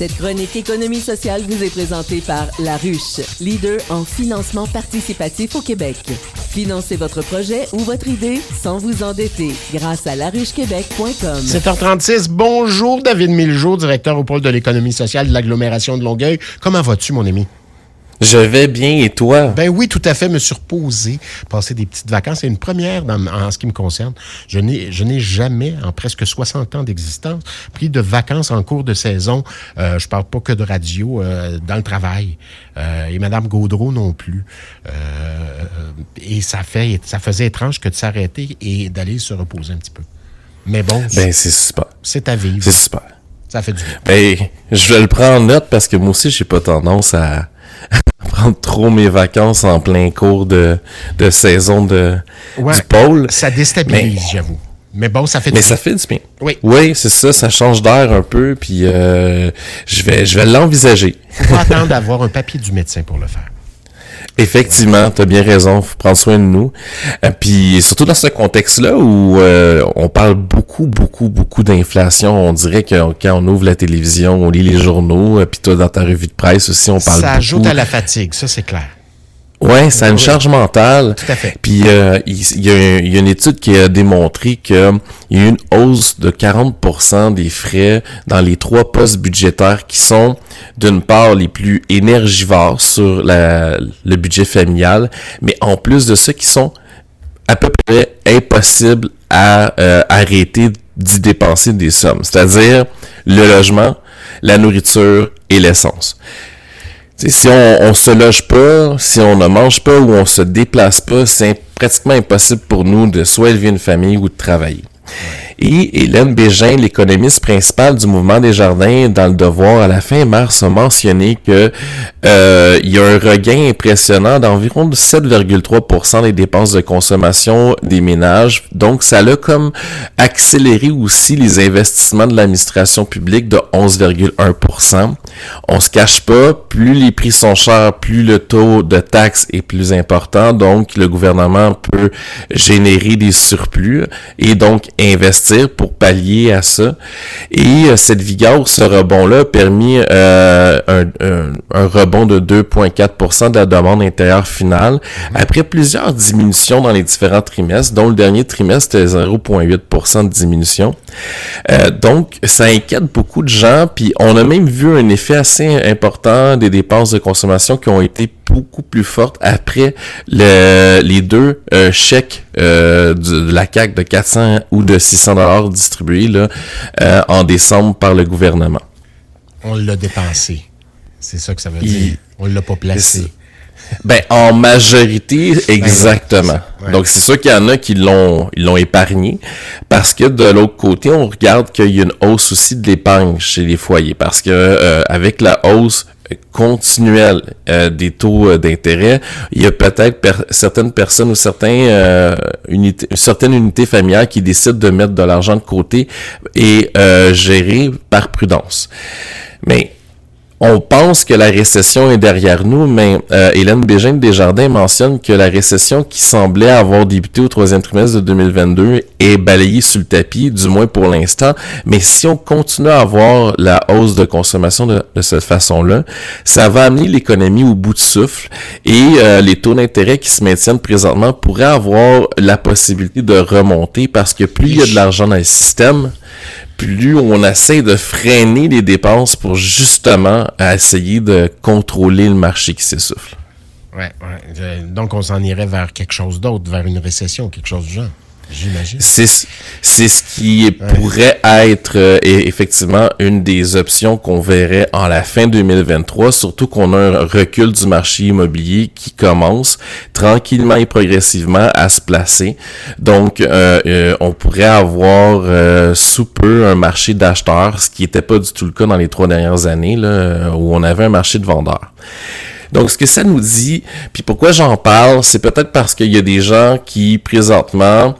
Cette chronique économie sociale vous est présentée par La Ruche, leader en financement participatif au Québec. Financez votre projet ou votre idée sans vous endetter grâce à laruchequebec.com. 7h36, bonjour David Miljour, directeur au pôle de l'économie sociale de l'agglomération de Longueuil. Comment vas-tu, mon ami? Je vais bien et toi? Ben oui, tout à fait, me surposer, passer des petites vacances. C'est une première en ce qui me concerne. Je n'ai, je n'ai jamais, en presque 60 ans d'existence, pris de vacances en cours de saison. Euh, je parle pas que de radio, euh, dans le travail. Euh, et Madame Gaudreau non plus. Euh, et ça, fait, ça faisait étrange que de s'arrêter et d'aller se reposer un petit peu. Mais bon, ben, c'est super. C'est à vivre. C'est super. Ça fait du bien. Ben, je vais le prendre en note parce que moi aussi, j'ai pas tendance à prendre trop mes vacances en plein cours de, de saison de, du pôle. Ça déstabilise, j'avoue. Mais bon, ça fait du Mais ça fait du bien. Oui. Oui, c'est ça, ça change d'air un peu, puis euh, je vais, je vais l'envisager. Faut attendre d'avoir un papier du médecin pour le faire. Effectivement, tu as bien raison, faut prendre soin de nous. Euh, puis surtout dans ce contexte-là où euh, on parle beaucoup, beaucoup, beaucoup d'inflation, on dirait que quand on ouvre la télévision, on lit les journaux, euh, puis toi dans ta revue de presse aussi, on parle Ça beaucoup. ajoute à la fatigue, ça c'est clair. Ouais, ça a une charge mentale. Tout à fait. Puis euh, il, y a, il, y a, une étude qui a démontré qu'il y a eu une hausse de 40% des frais dans les trois postes budgétaires qui sont d'une part les plus énergivores sur la, le budget familial, mais en plus de ça qui sont à peu près impossibles à euh, arrêter d'y dépenser des sommes, c'est-à-dire le logement, la nourriture et l'essence si on, on se loge pas, si on ne mange pas ou on se déplace pas, c'est pratiquement impossible pour nous de soit élever une famille ou de travailler. Et Hélène Bégin, l'économiste principale du mouvement des jardins, dans le devoir à la fin mars, a mentionné que euh, il y a un regain impressionnant d'environ 7,3% des dépenses de consommation des ménages. Donc, ça a comme accéléré aussi les investissements de l'administration publique de 11,1%. On se cache pas, plus les prix sont chers, plus le taux de taxe est plus important. Donc, le gouvernement peut générer des surplus et donc investir pour pallier à ça. Et euh, cette vigueur, ce rebond-là, a permis euh, un, rebond de 2,4% de la demande intérieure finale après plusieurs diminutions dans les différents trimestres, dont le dernier trimestre était 0,8% de diminution. Euh, donc, ça inquiète beaucoup de gens, puis on a même vu un effet assez important des dépenses de consommation qui ont été beaucoup plus fortes après le, les deux euh, chèques euh, de la CAC de 400 ou de 600 dollars distribués là, euh, en décembre par le gouvernement. On l'a dépensé. C'est ça que ça veut dire. On l'a pas placé. Ben, en majorité, ben exactement. Donc, c'est sûr qu'il y en a qui l'ont, ils l'ont épargné. Parce que de l'autre côté, on regarde qu'il y a une hausse aussi de l'épargne chez les foyers. Parce que, euh, avec la hausse continuelle euh, des taux euh, d'intérêt, il y a peut-être certaines personnes ou certains unités, certaines unités familiales qui décident de mettre de l'argent de côté et gérer par prudence. Mais on pense que la récession est derrière nous, mais euh, Hélène Bégin Desjardins mentionne que la récession qui semblait avoir débuté au troisième trimestre de 2022 est balayée sous le tapis, du moins pour l'instant. Mais si on continue à avoir la hausse de consommation de, cette façon-là, ça va amener l'économie au bout de souffle et euh, les taux d'intérêt qui se maintiennent présentement pourraient avoir la possibilité de remonter parce que plus il y a de l'argent dans le système, plus on essaie de freiner les dépenses pour justement essayer de contrôler le marché qui s'essouffle. Ouais. Donc on s'en irait vers quelque chose d'autre, vers une récession, quelque chose du genre. J'imagine. C'est ce qui pourrait être euh, effectivement une des options qu'on verrait en la fin 2023, surtout qu'on a un recul du marché immobilier qui commence tranquillement et progressivement à se placer. Donc euh, euh, on pourrait avoir sous peu un marché d'acheteurs, ce qui n'était pas du tout le cas dans les trois dernières années là, où on avait un marché de vendeurs. Donc, ce que ça nous dit, puis pourquoi j'en parle, c'est peut-être parce qu'il y a des gens qui, présentement,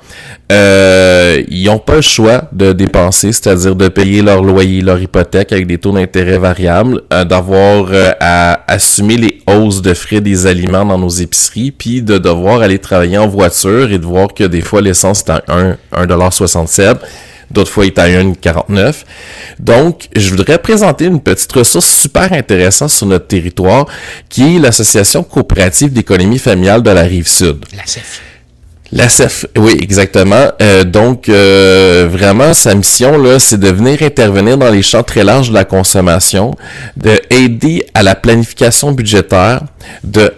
euh, ils n'ont pas le choix de dépenser, c'est-à-dire de payer leur loyer, leur hypothèque avec des taux d'intérêt variables, euh, d'avoir euh, à assumer les hausses de frais des aliments dans nos épiceries, puis de devoir aller travailler en voiture et de voir que des fois l'essence est à 1,67$. D'autres fois il est à 1,49. Donc, je voudrais présenter une petite ressource super intéressante sur notre territoire, qui est l'Association coopérative d'économie familiale de la Rive-Sud. La CEF, oui, exactement. Euh, donc, euh, vraiment, sa mission, là, c'est de venir intervenir dans les champs très larges de la consommation, de aider à la planification budgétaire, de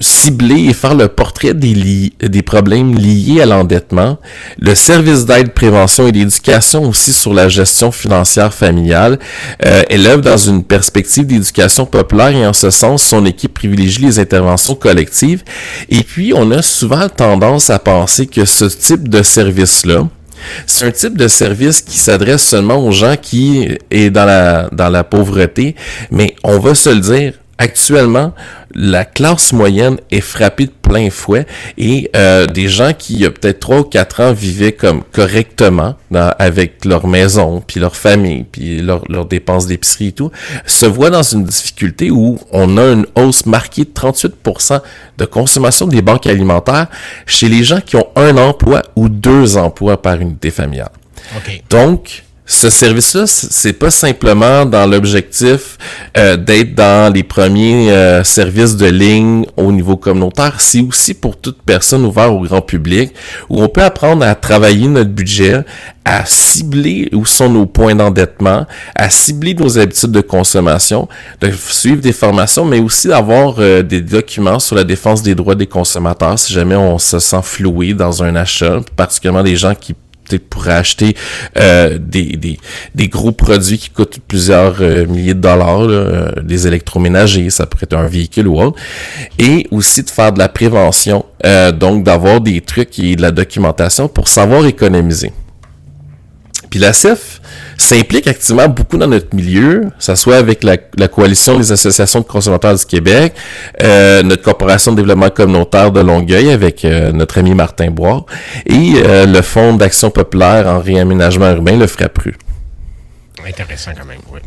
cibler et faire le portrait des, des problèmes liés à l'endettement, le service d'aide, prévention et d'éducation aussi sur la gestion financière familiale. Euh, elle œuvre dans une perspective d'éducation populaire et en ce sens, son équipe privilégie les interventions collectives. Et puis, on a souvent tendance à à penser que ce type de service-là, c'est un type de service qui s'adresse seulement aux gens qui est dans la, dans la pauvreté, mais on va se le dire, actuellement, la classe moyenne est frappée de plein fouet et euh, des gens qui, il y a peut-être trois ou quatre ans, vivaient comme correctement avec leur maison, puis leur famille, puis leurs dépenses d'épicerie et tout, se voient dans une difficulté où on a une hausse marquée de 38% de consommation des banques alimentaires chez les gens qui ont un emploi ou deux emplois par unité familiale. Donc, ce service-là, c'est pas simplement dans l'objectif euh, d'être dans les premiers euh, services de ligne au niveau communautaire, c'est aussi pour toute personne ouverte au grand public, où on peut apprendre à travailler notre budget, à cibler où sont nos points d'endettement, à cibler nos habitudes de consommation, de suivre des formations, mais aussi d'avoir euh, des documents sur la défense des droits des consommateurs si jamais on se sent floué dans un achat, particulièrement des gens qui pour acheter euh, des, des, des, gros produits qui coûtent plusieurs euh, milliers de dollars, euh, des électroménagers, ça pourrait être un véhicule ou autre, et aussi de faire de la prévention, donc d'avoir des trucs et de la documentation pour savoir économiser. Puis la CEF s'implique activement beaucoup dans notre milieu, ça soit avec la, coalition des associations de consommateurs du Québec, euh, notre corporation de développement communautaire de Longueuil avec euh, notre ami Martin Bois et euh, le Fonds d'action populaire en réaménagement urbain, le FRAPRU. Intéressant quand même, oui.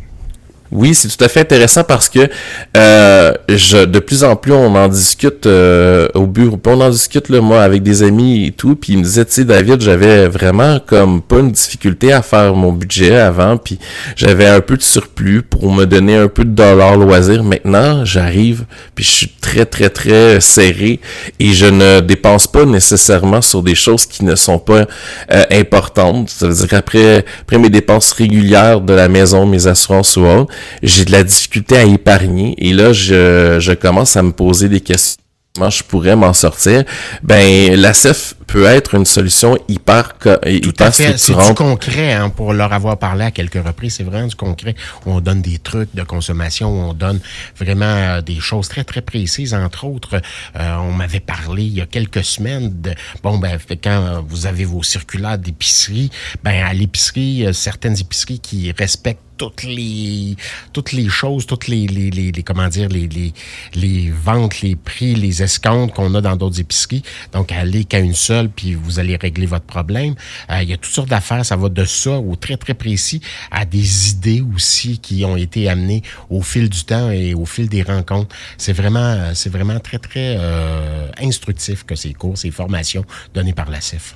Oui, c'est tout à fait intéressant parce que euh, je, de plus en plus on en discute euh, au bureau, on en discute là, moi avec des amis et tout, puis ils me disaient, tu sais, David, j'avais vraiment comme pas une difficulté à faire mon budget avant, puis j'avais un peu de surplus pour me donner un peu de dollars loisirs. Maintenant, j'arrive, puis je suis très très très serré et je ne dépense pas nécessairement sur des choses qui ne sont pas euh, importantes. Ça veut dire qu'après après mes dépenses régulières de la maison, mes assurances ou autres, j'ai de la difficulté à épargner. Et là, je, je commence à me poser des questions. Comment je pourrais m'en sortir, ben la CEF peut être une solution hyper, hyper C'est du concret, hein, pour leur avoir parlé à quelques reprises, c'est vraiment du concret. Où on donne des trucs de consommation, où on donne vraiment euh, des choses très, très précises. Entre autres, euh, on m'avait parlé il y a quelques semaines de, bon, ben, quand vous avez vos circulaires d'épicerie, ben, à l'épicerie, certaines épiceries qui respectent toutes les toutes les choses, toutes les, les, les, comment dire les, les, les ventes, les prix, les escomptes qu'on a dans d'autres épiceries. Donc allez qu'à une seule puis vous allez régler votre problème. Euh, il y a toutes sortes d'affaires, ça va de ça au très très précis à des idées aussi qui ont été amenées au fil du temps et au fil des rencontres. C'est vraiment c'est vraiment très très euh, instructif que ces cours, ces formations données par la CEF.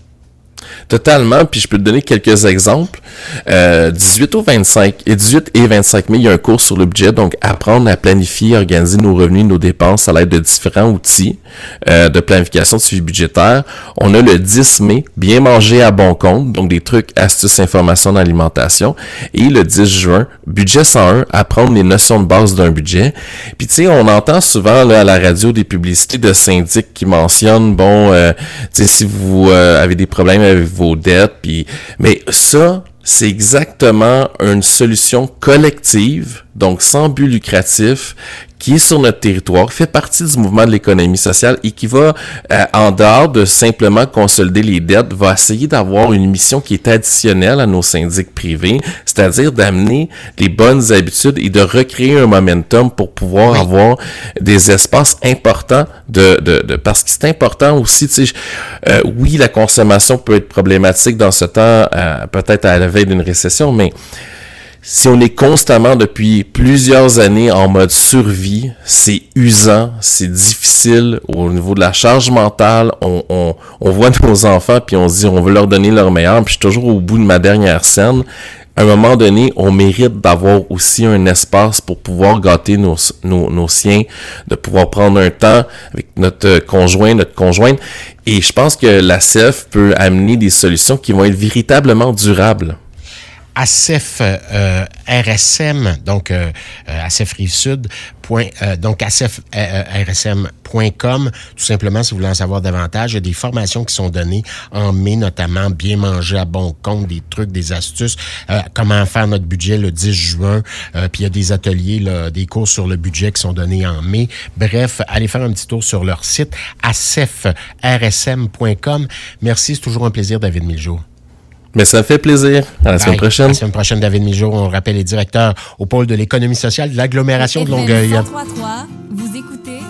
Totalement, puis je peux te donner quelques exemples. Euh, 18 au 25, et 18 et 25 mai, il y a un cours sur le budget, donc apprendre à planifier, organiser nos revenus, nos dépenses à l'aide de différents outils euh, de planification de suivi budgétaire. On a le 10 mai, bien manger à bon compte, donc des trucs, astuces, informations d'alimentation. Et le 10 juin, budget 101, apprendre les notions de base d'un budget. Puis tu sais, on entend souvent là, à la radio des publicités de syndics qui mentionnent, bon, euh, tu sais, si vous euh, avez des problèmes vos dettes. Puis, mais ça, c'est exactement une solution collective, donc sans but lucratif, qui est sur notre territoire, fait partie du mouvement de l'économie sociale et qui va, euh, en dehors de simplement consolider les dettes, va essayer d'avoir une mission qui est additionnelle à nos syndics privés, c'est-à-dire d'amener les bonnes habitudes et de recréer un momentum pour pouvoir avoir des espaces importants de, de, de parce que c'est important aussi, tu sais, euh, oui, la consommation peut être problématique dans ce temps, euh, peut-être à la veille d'une récession, mais si on est constamment depuis plusieurs années en mode survie, c'est usant, c'est difficile au niveau de la charge mentale. On, voit nos enfants puis on se dit on veut leur donner leur meilleur. Puis je suis toujours au bout de ma dernière scène. À un moment donné, on mérite d'avoir aussi un espace pour pouvoir gâter nos, nos, nos siens, de pouvoir prendre un temps avec notre conjoint, notre conjointe. Et je pense que la CEF peut amener des solutions qui vont être véritablement durables. ACEF euh, RSM, donc euh, euh ACEF Rive-Sud, euh, donc acefrsm.com, tout simplement si vous voulez en savoir davantage. Il y a des formations qui sont données en mai, notamment bien manger à bon compte, des trucs, des astuces, comment faire notre budget le 10 juin, puis il y a des ateliers, là, des cours sur le budget qui sont donnés en mai. Bref, allez faire un petit tour sur leur site acefrsm.com. Merci, c'est toujours un plaisir, David Miljour. Mais ça fait plaisir. À la semaine prochaine. À la semaine prochaine, David Mijour. On rappelle les directeurs au pôle de l'économie sociale de l'agglomération de Longueuil. vous écoutez